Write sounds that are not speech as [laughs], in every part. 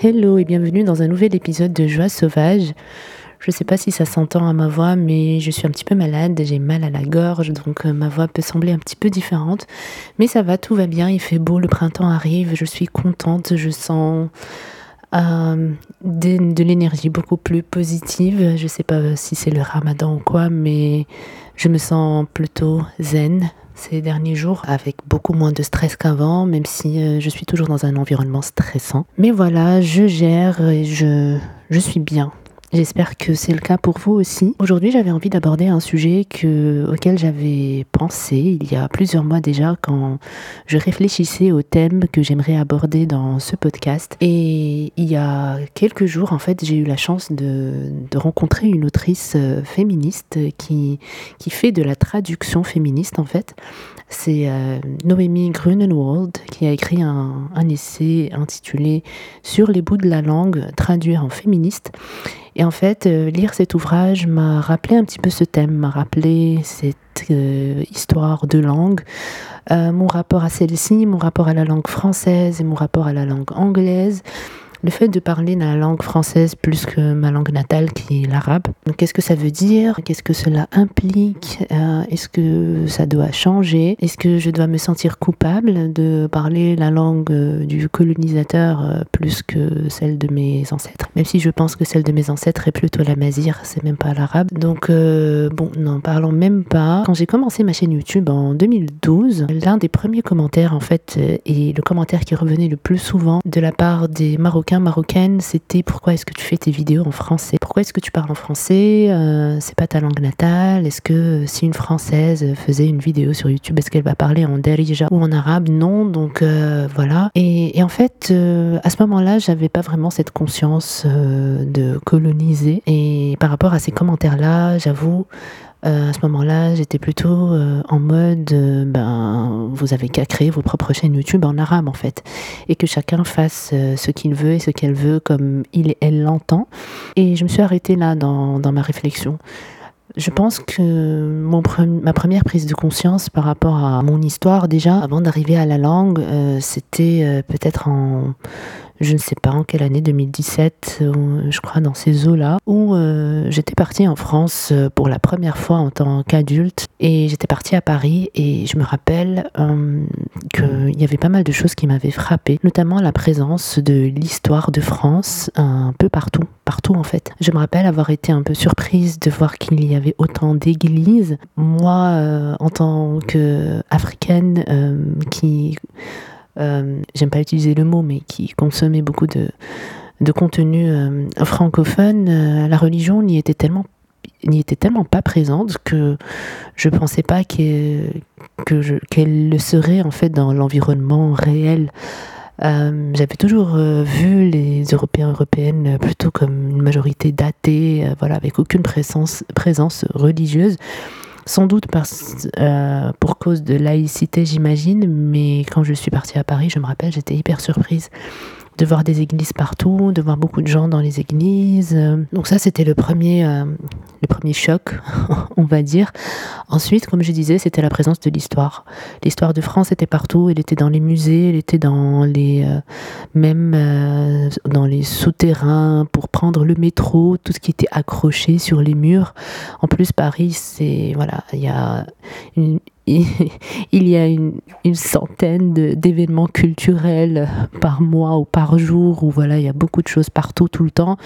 Hello et bienvenue dans un nouvel épisode de Joie sauvage. Je ne sais pas si ça s'entend à ma voix, mais je suis un petit peu malade, j'ai mal à la gorge, donc euh, ma voix peut sembler un petit peu différente. Mais ça va, tout va bien, il fait beau, le printemps arrive, je suis contente, je sens euh, de, de l'énergie beaucoup plus positive. Je ne sais pas si c'est le ramadan ou quoi, mais je me sens plutôt zen, ces derniers jours avec beaucoup moins de stress qu'avant, même si euh, je suis toujours dans un environnement stressant. Mais voilà, je gère et je, je suis bien. J'espère que c'est le cas pour vous aussi. Aujourd'hui, j'avais envie d'aborder un sujet que, auquel j'avais pensé il y a plusieurs mois déjà quand je réfléchissais au thème que j'aimerais aborder dans ce podcast. Et il y a quelques jours, en fait, j'ai eu la chance de, de, rencontrer une autrice euh, féministe qui, qui fait de la traduction féministe, en fait. C'est euh, Noémie Grunenwald qui a écrit un, un essai intitulé Sur les bouts de la langue, traduire en féministe. Et en fait, euh, lire cet ouvrage m'a rappelé un petit peu ce thème, m'a rappelé cette euh, histoire de langue, euh, mon rapport à celle-ci, mon rapport à la langue française et mon rapport à la langue anglaise le fait de parler la langue française plus que ma langue natale qui est l'arabe. Qu'est-ce que ça veut dire? Qu'est-ce que cela implique? Euh, Est-ce que ça doit changer? Est-ce que je dois me sentir coupable de parler la langue euh, du colonisateur euh, plus que celle de mes ancêtres? Même si je pense que celle de mes ancêtres est plutôt la mazire, c'est même pas l'arabe. Donc bon, n'en parlons même pas. Quand j'ai commencé ma chaîne YouTube en 2012, l'un des premiers commentaires en fait et le commentaire qui revenait le plus souvent de la part des Marocains marocaine, c'était pourquoi est-ce que tu fais tes vidéos en français? Pourquoi est-ce que tu parles en français? Euh, C'est pas ta langue natale? Est-ce que euh, si une française faisait une vidéo sur YouTube, est-ce qu'elle va parler en derija ou en arabe? Non, donc euh, voilà. Et, en fait, à ce moment-là, j'avais pas vraiment cette conscience de coloniser. Et par rapport à ces commentaires-là, j'avoue, euh, à ce moment-là, j'étais plutôt euh, en mode, euh, ben, vous avez qu'à créer vos propres chaînes YouTube en arabe en fait, et que chacun fasse ce qu'il veut et ce qu'elle veut comme il et elle l'entend. Et je me suis arrêtée là dans, dans ma réflexion. Je pense que mon ma première prise de conscience par rapport à mon histoire déjà, avant d'arriver à la langue, c'était peut-être en je ne sais pas en quelle année, 2017, je crois, dans ces eaux-là, où euh, j'étais partie en France euh, pour la première fois en tant qu'adulte. Et j'étais partie à Paris et je me rappelle euh, qu'il y avait pas mal de choses qui m'avaient frappé, notamment la présence de l'histoire de France un peu partout, partout en fait. Je me rappelle avoir été un peu surprise de voir qu'il y avait autant d'églises. Moi, en tant qu'Africaine qui euh, j'aime pas utiliser le mot, mais qui consommait beaucoup de, de contenu euh, francophone, euh, la religion n'y était tellement n'y était tellement pas présente que je pensais pas qu'elle le serait en fait dans l'environnement réel. J'avais toujours vu les Européens européennes plutôt comme une majorité datée, voilà, avec aucune présence, présence religieuse sans doute euh, pour cause de laïcité, j'imagine, mais quand je suis partie à Paris, je me rappelle, j'étais hyper surprise de voir des églises partout, de voir beaucoup de gens dans les églises. Donc ça, c'était le premier, euh, le premier choc, [laughs] on va dire. Ensuite, comme je disais, c'était la présence de l'histoire. L'histoire de France était partout. Elle était dans les musées, elle était dans les, euh, même euh, dans les souterrains pour prendre le métro, tout ce qui était accroché sur les murs. En plus, Paris, c'est voilà, il y a une, [laughs] il y a une, centaine d'événements culturels par mois ou par jour où voilà, il y a beaucoup de choses partout tout le temps.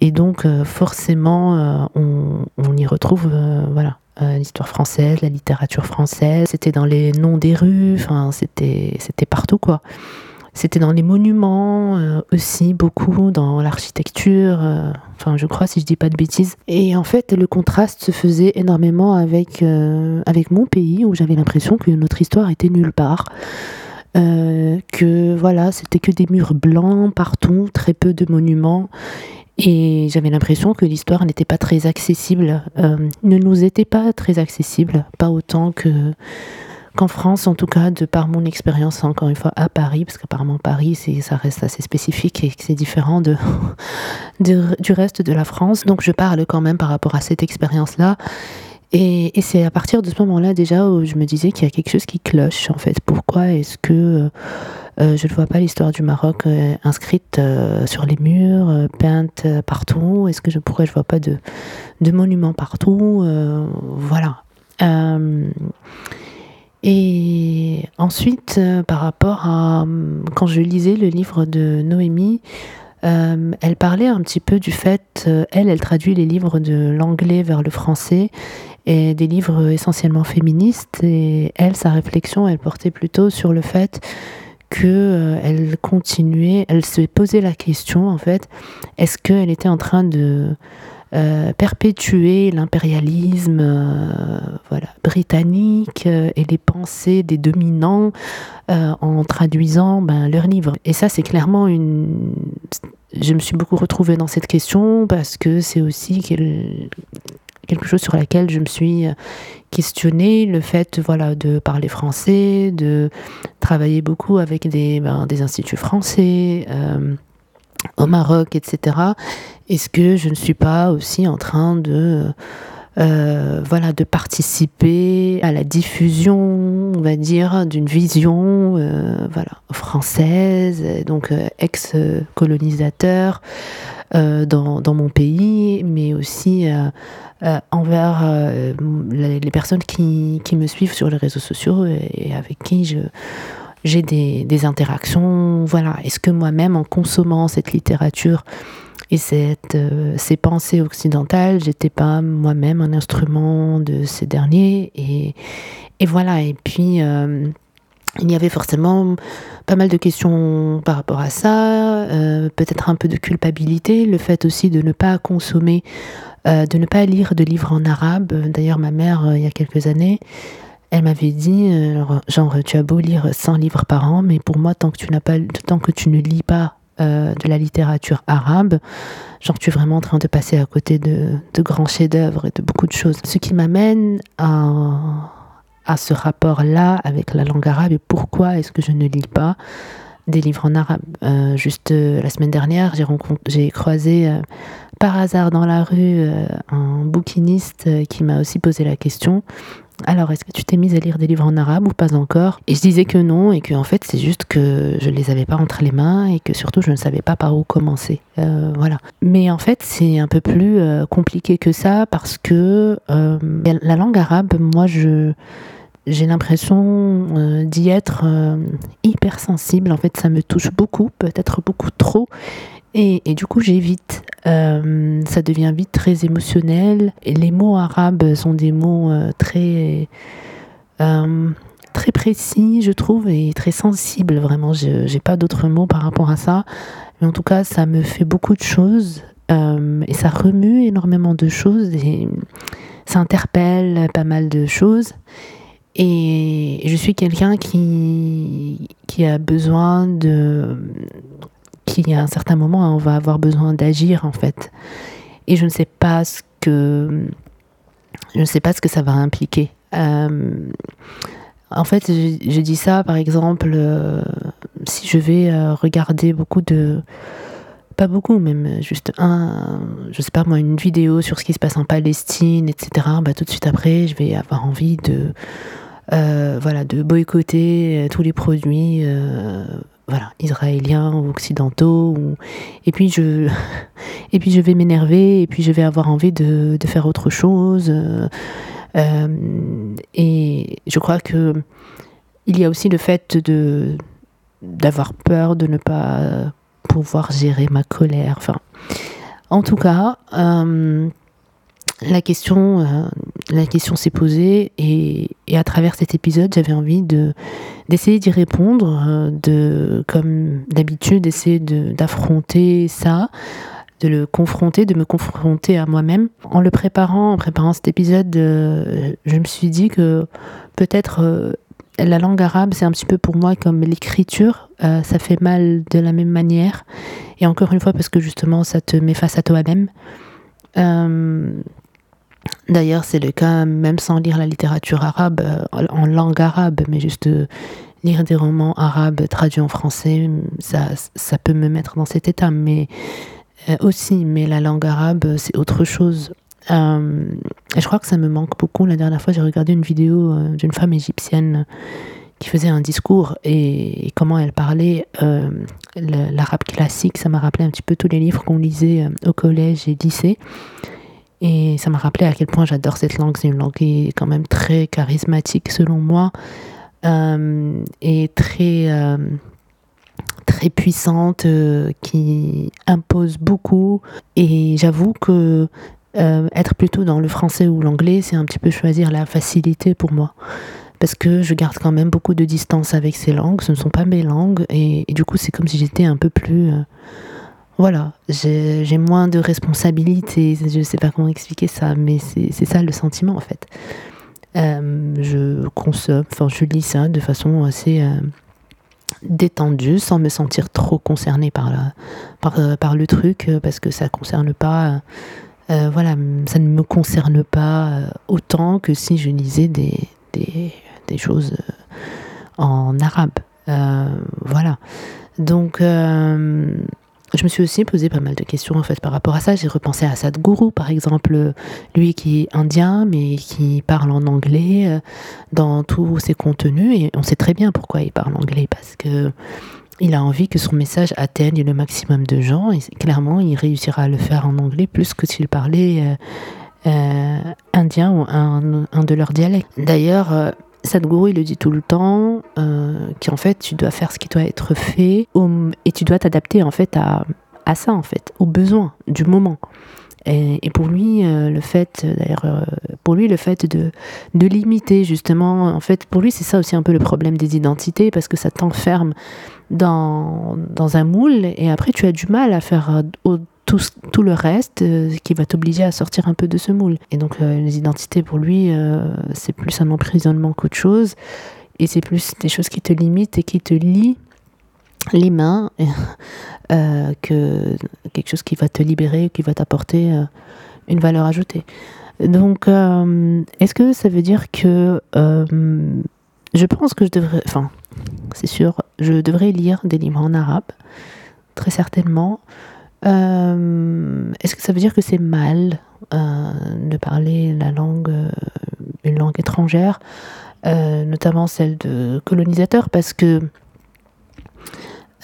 Et donc, euh, forcément, euh, on, y retrouve voilà, l'histoire française, la littérature française. C'était dans les noms des rues, enfin, c'était partout, quoi. C'était dans les monuments euh, aussi, beaucoup dans l'architecture, euh, enfin je crois si je dis pas de bêtises. Et en fait, le contraste se faisait énormément avec, euh, avec mon pays où j'avais l'impression que notre histoire était nulle part. que voilà, c'était que des murs blancs partout, très peu de monuments. Et j'avais l'impression que l'histoire n'était pas très accessible, ne nous était pas très accessible, pas autant que qu'en France, en tout cas, de par mon expérience, encore une fois, à Paris, parce qu'apparemment Paris, ça reste assez spécifique et c'est différent [laughs] de, du reste de la France. Donc je parle quand même par rapport à cette expérience-là. Et, et c'est à partir de ce moment-là déjà où je me disais qu'il y a quelque chose qui cloche, en fait. Pourquoi est-ce que je ne vois pas l'histoire du Maroc inscrite sur les murs, peinte partout. Est-ce que je pourrais, je vois pas de, de monuments partout. voilà. et ensuite, par rapport à quand je lisais le livre de Noémie, euh, elle parlait un petit peu du fait, euh, elle, elle traduit les livres de l'anglais vers le français et des livres essentiellement féministes. Et elle, sa réflexion, elle portait plutôt sur le fait que euh, elle continuait, elle se posait la question en fait, est-ce qu'elle était en train de perpétuer l'impérialisme voilà, britannique et les pensées des dominants en traduisant ben, leurs livres? Et ça, c'est clairement une je me suis beaucoup retrouvée dans cette question parce que c'est aussi quelque chose sur laquelle je me suis questionnée, le fait voilà, de parler français, de travailler beaucoup avec des, ben, des instituts français. Euh, au Maroc, etc. Est-ce que je ne suis pas aussi en train de euh, voilà, de participer à la diffusion, on va dire, d'une vision euh, voilà, française, donc euh, ex-colonisateur dans, dans, mon pays, mais aussi envers les personnes qui, qui, me suivent sur les réseaux sociaux et, avec qui je j'ai des, des, interactions. Voilà, est-ce que moi-même, en consommant cette littérature, et cette, euh, ces pensées occidentales, j'étais pas moi-même un instrument de ces derniers. Et, et voilà. Et puis, euh, il y avait forcément pas mal de questions par rapport à ça, euh, peut-être un peu de culpabilité, le fait aussi de ne pas consommer, de ne pas lire de livres en arabe. D'ailleurs, ma mère, il y a quelques années, elle m'avait dit, genre, tu as beau lire 100 livres par an, mais pour moi, tant que tu n'as pas, tant que tu ne lis pas euh, de la littérature arabe. Genre, tu es vraiment en train de passer à côté de, grands chefs-d'œuvre et de beaucoup de choses. Ce qui m'amène à, à ce rapport-là avec la langue arabe et pourquoi est-ce que je ne lis pas des livres en arabe. Euh, juste euh, la semaine dernière, j'ai croisé par hasard dans la rue un bouquiniste qui m'a aussi posé la question alors, est-ce que tu t'es mise à lire des livres en arabe ou pas encore? Et je disais que non, et que en fait, c'est juste que je les avais pas entre les mains et que surtout, je ne savais pas par où commencer. Euh, voilà. Mais en fait, c'est un peu plus euh, compliqué que ça parce que euh, la langue arabe, moi, je j'ai l'impression d'y être hyper sensible. En fait, ça me touche beaucoup, peut-être beaucoup trop. Et, du coup, j'évite. Euh, ça devient vite très émotionnel. Les mots arabes sont des mots euh, très, euh, très précis, je trouve, et très sensibles. Vraiment, je n'ai pas d'autres mots par rapport à ça. Mais en tout cas, ça me fait beaucoup de choses. et ça remue énormément de choses. Et ça interpelle pas mal de choses. Et je suis quelqu'un qui, qui a besoin de qu'il y a un certain moment, on va avoir besoin d'agir en fait. Et je ne sais pas ce que je ne sais pas ce que ça va impliquer. Euh, en fait, je, dis ça, par exemple, euh, si je vais euh, regarder beaucoup de, pas beaucoup, même juste un, je sais pas moi, une vidéo sur ce qui se passe en Palestine, etc. Bah, tout de suite après, je vais avoir envie de, voilà, de boycotter tous les produits voilà, israéliens ou occidentaux. Et, puis je, [laughs] et puis je vais m'énerver, et puis je vais avoir envie de, faire autre chose. Euh, et je crois que il y a aussi le fait de d'avoir peur de ne pas pouvoir gérer ma colère. Enfin, en tout cas, euh, la question, euh, la question s'est posée et, à travers cet épisode, j'avais envie de d'essayer d'y répondre, euh, de comme d'habitude, d'essayer d'affronter ça, de le confronter, de me confronter à moi-même. En le préparant, en préparant cet épisode, euh, je me suis dit que peut-être la langue arabe, c'est un petit peu pour moi comme l'écriture, ça fait mal de la même manière. Et encore une fois, parce que justement, ça te met face à toi-même. D'ailleurs, c'est le cas même sans lire la littérature arabe, euh, en langue arabe, mais juste euh, lire des romans arabes traduits en français, ça, peut me mettre dans cet état. Mais euh, aussi, mais la langue arabe, c'est autre chose. je crois que ça me manque beaucoup. La dernière fois, j'ai regardé une vidéo d'une femme égyptienne qui faisait un discours et, comment elle parlait l'arabe classique, ça m'a rappelé un petit peu tous les livres qu'on lisait au collège et lycée. Et ça m'a rappelé à quel point j'adore cette langue. C'est une langue qui est quand même très charismatique selon moi et très très puissante, euh, qui impose beaucoup. Et j'avoue que euh, être plutôt dans le français ou l'anglais, c'est un petit peu choisir la facilité pour moi. Parce que je garde quand même beaucoup de distance avec ces langues, ce ne sont pas mes langues, et, du coup c'est comme si j'étais un peu plus... Euh, voilà, j'ai moins de responsabilités, je ne sais pas comment expliquer ça, mais c'est ça le sentiment en fait. je consomme, enfin je lis ça de façon assez détendue sans me sentir trop concernée par, la, par, euh, le truc euh, parce que ça concerne pas euh, voilà ça ne me concerne pas autant que si je lisais des, des, des choses en arabe voilà donc je me suis aussi posé pas mal de questions en fait par rapport à ça. J'ai repensé à Sadhguru par exemple, lui qui est indien mais qui parle en anglais euh, dans tous ses contenus et on sait très bien pourquoi il parle anglais parce que il a envie que son message atteigne le maximum de gens et clairement il réussira à le faire en anglais plus que s'il parlait euh, euh, indien ou un, un, de leurs dialectes. D'ailleurs, Sadhguru, il le dit tout le temps, euh, qu'en fait, tu dois faire ce qui doit être fait et tu dois t'adapter en fait à, à, ça, en fait, aux besoins du moment. Et, pour lui, euh, le fait, d'ailleurs, euh, pour lui, le fait de, de limiter justement, en fait, pour lui, c'est ça aussi un peu le problème des identités parce que ça t'enferme dans, dans un moule et après, tu as du mal à faire tout, le reste euh, qui va t'obliger à sortir un peu de ce moule. Et donc euh, les identités pour lui, euh, c'est plus un emprisonnement qu'autre chose. Et c'est plus des choses qui te limitent et qui te lient les mains [laughs] que quelque chose qui va te libérer, qui va t'apporter une valeur ajoutée. Donc, est-ce que ça veut dire que je pense que je devrais, enfin, c'est sûr, je devrais lire des livres en arabe, très certainement. Euh, est-ce que ça veut dire que c'est mal euh, de parler la langue, euh, une langue étrangère, notamment celle de colonisateur, parce que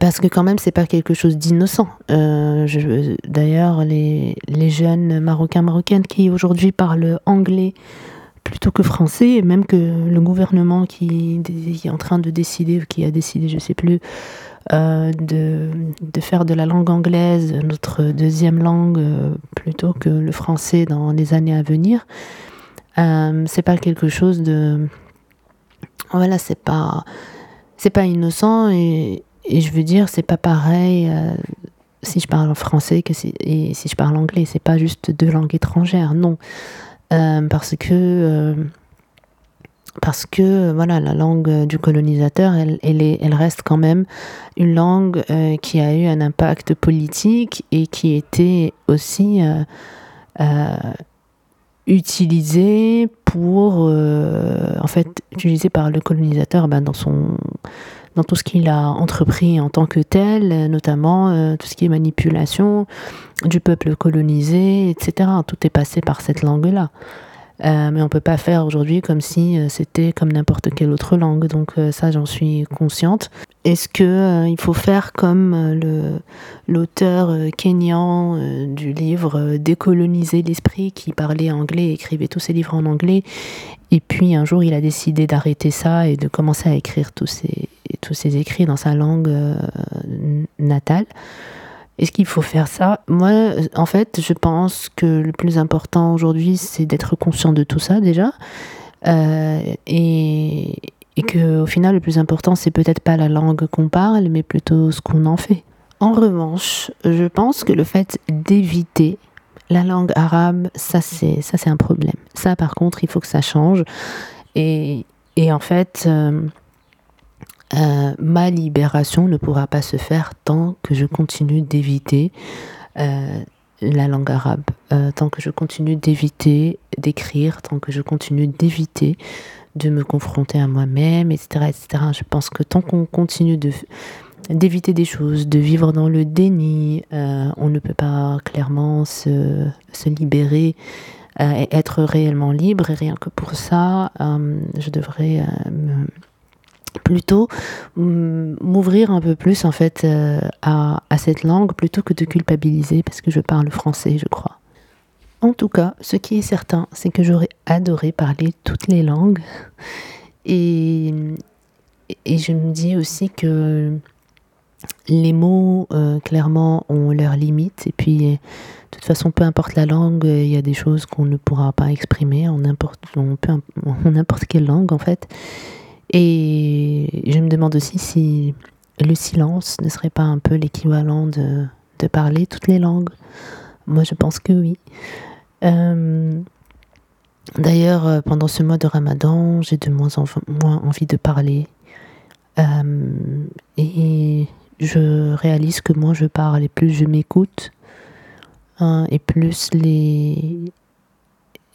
parce que quand même c'est pas quelque chose d'innocent. D'ailleurs, les, les, jeunes marocains marocaines qui aujourd'hui parlent anglais plutôt que français, et même que le gouvernement qui, est en train de décider, qui a décidé, je sais plus, euh, de, de, faire de la langue anglaise notre deuxième langue euh, plutôt que le français dans les années à venir. Euh, c'est pas quelque chose de voilà c'est pas c'est pas innocent et, et, je veux dire c'est pas pareil si je parle français que si, et si je parle anglais c'est pas juste deux langues étrangères non parce que parce que voilà la langue du colonisateur elle, elle, est, elle reste quand même une langue euh, qui a eu un impact politique et qui était aussi euh, euh, utilisée pour en fait utilisée par le colonisateur ben, dans son dans tout ce qu'il a entrepris en tant que tel, notamment tout ce qui est manipulation du peuple colonisé, etc. Tout est passé par cette langue-là. Euh, mais on peut pas faire aujourd'hui comme si euh, c'était comme n'importe quelle autre langue. Donc euh, ça, j'en suis consciente. Est-ce que il faut faire comme l'auteur kényan du livre Décoloniser l'esprit qui parlait anglais, écrivait tous ses livres en anglais, et puis un jour il a décidé d'arrêter ça et de commencer à écrire tous ses tous ses écrits dans sa langue natale? Est-ce qu'il faut faire ça? Moi, en fait, je pense que le plus important aujourd'hui, c'est d'être conscient de tout ça déjà. Euh, et, et que au final, le plus important, c'est peut-être pas la langue qu'on parle, mais plutôt ce qu'on en fait. En revanche, je pense que le fait d'éviter la langue arabe, ça c'est ça c'est un problème. Ça, par contre, il faut que ça change. Et, et en fait. Euh, euh, ma libération ne pourra pas se faire tant que je continue d'éviter euh, la langue arabe, euh, tant que je continue d'éviter d'écrire, tant que je continue d'éviter de me confronter à moi-même, etc., etc. Je pense que tant qu'on continue d'éviter des choses, de vivre dans le déni, on ne peut pas clairement se, se libérer et être réellement libre. Et rien que pour ça, je devrais me plutôt m'ouvrir un peu plus en fait à, à, cette langue plutôt que de culpabiliser parce que je parle français, je crois. En tout cas, ce qui est certain, c'est que j'aurais adoré parler toutes les langues. Et, et je me dis aussi que les mots, euh, clairement, ont leurs limites. Et puis, de toute façon, peu importe la langue, il y a des choses qu'on ne pourra pas exprimer en n'importe, n'importe quelle langue, en fait. Et je me demande aussi si le silence ne serait pas un peu l'équivalent de, parler toutes les langues. Moi, je pense que oui. Euh, d'ailleurs, euh, pendant ce mois de Ramadan, j'ai de moins en moins envie de parler. Euh, et je réalise que moins je parle et plus je m'écoute, hein, et plus les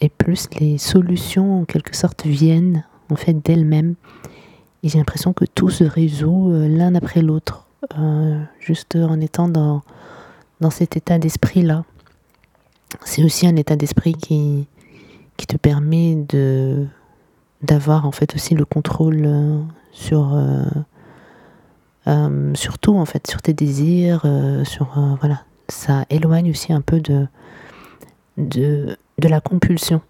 et plus les solutions en quelque sorte viennent en fait d'elles-mêmes. Et j'ai l'impression que tout se résout l'un après l'autre, juste en étant dans, dans cet état d'esprit-là. C'est aussi un état d'esprit qui, qui te permet de d'avoir en fait aussi le contrôle euh, sur euh, euh, sur tout en fait sur tes désirs sur voilà. Ça éloigne aussi un peu de, de de la compulsion.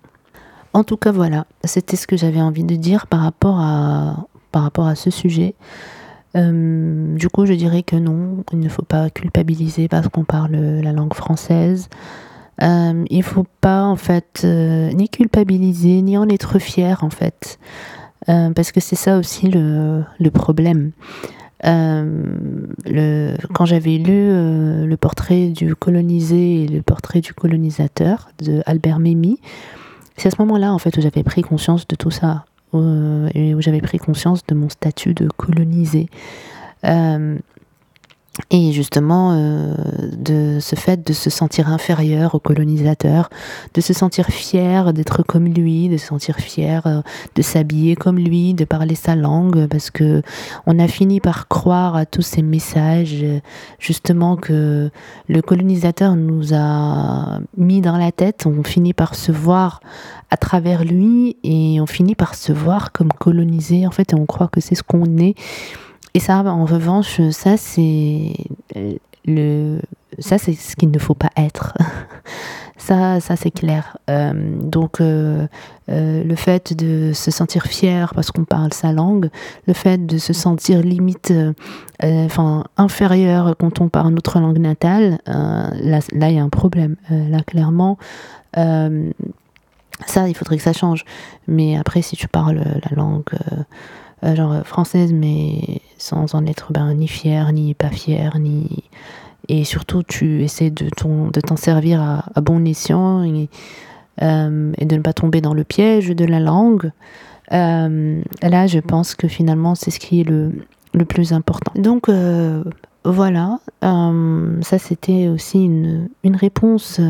En tout cas voilà. C'était ce que j'avais envie de dire par rapport à par rapport à ce sujet. Du coup je dirais que non il ne faut pas culpabiliser parce qu'on parle la langue française. Euh, il faut pas en fait euh, ni culpabiliser ni en être fier en fait, euh, parce que c'est ça aussi le, problème. Euh, le, quand j'avais lu le portrait du colonisé et le portrait du colonisateur de Albert Memmi, c'est à ce moment-là en fait où j'avais pris conscience de tout ça et où j'avais pris conscience de mon statut de colonisé. Et justement, euh, de ce fait de se sentir inférieur au colonisateur, de se sentir fier d'être comme lui, de se sentir fier euh, de s'habiller comme lui, de parler sa langue, parce que on a fini par croire à tous ces messages, justement que le colonisateur nous a mis dans la tête. On finit par se voir à travers lui et on finit par se voir comme colonisé en fait, et on croit que c'est ce qu'on est. Et ça, en revanche, ça c'est le, ça c'est ce qu'il ne faut pas être. [laughs] ça, ça c'est clair. Euh, donc euh, euh, le fait de se sentir fier parce qu'on parle sa langue, le fait de se sentir limite, enfin inférieur quand on parle notre langue natale, là, là il y a un problème. là clairement. ça, il faudrait que ça change. Mais après, si tu parles la langue euh, genre euh, française, mais sans en être ben, ni fière, ni pas fière, ni. Et surtout, tu essaies de, t'en servir à, bon escient et, euh, et, de ne pas tomber dans le piège de la langue. là, je pense que finalement, c'est ce qui est le, le plus important. Donc, voilà, ça c'était aussi une, une réponse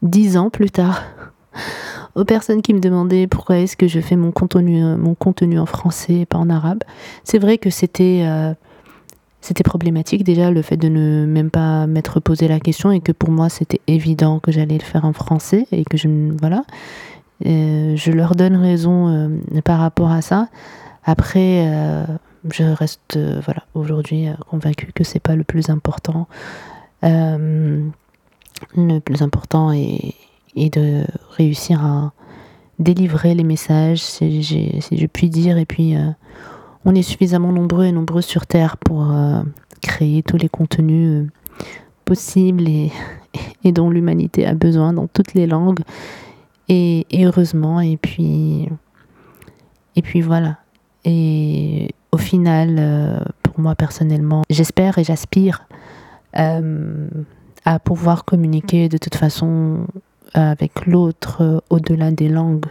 dix ans plus tard [laughs] aux personnes qui me demandaient pourquoi est-ce que je fais mon contenu, euh, mon contenu en français et pas en arabe. C'est vrai que c'était euh, c'était problématique déjà le fait de ne même pas m'être posé la question et que pour moi c'était évident que j'allais le faire en français et que je voilà euh, je leur donne raison par rapport à ça. Après je reste voilà aujourd'hui convaincue que c'est pas le plus important. le plus important est et de réussir à délivrer les messages, si, je puis dire. Et puis, euh, on est suffisamment nombreux et nombreux sur Terre pour euh, créer tous les contenus euh, possibles et, [laughs] et dont l'humanité a besoin dans toutes les langues. Et, heureusement, et puis, et puis voilà. Et au final, pour moi personnellement, j'espère et j'aspire à pouvoir communiquer de toute façon avec l'autre euh, au-delà des langues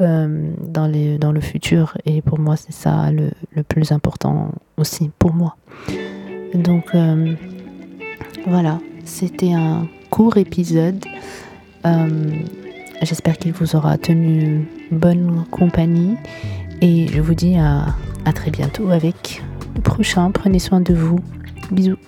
euh, dans, les, dans le futur. Et pour moi, c'est ça le, le, plus important aussi pour moi. Donc euh, voilà, c'était un court épisode. J'espère qu'il vous aura tenu bonne compagnie. Et je vous dis à, à très bientôt avec le prochain. Prenez soin de vous. Bisous.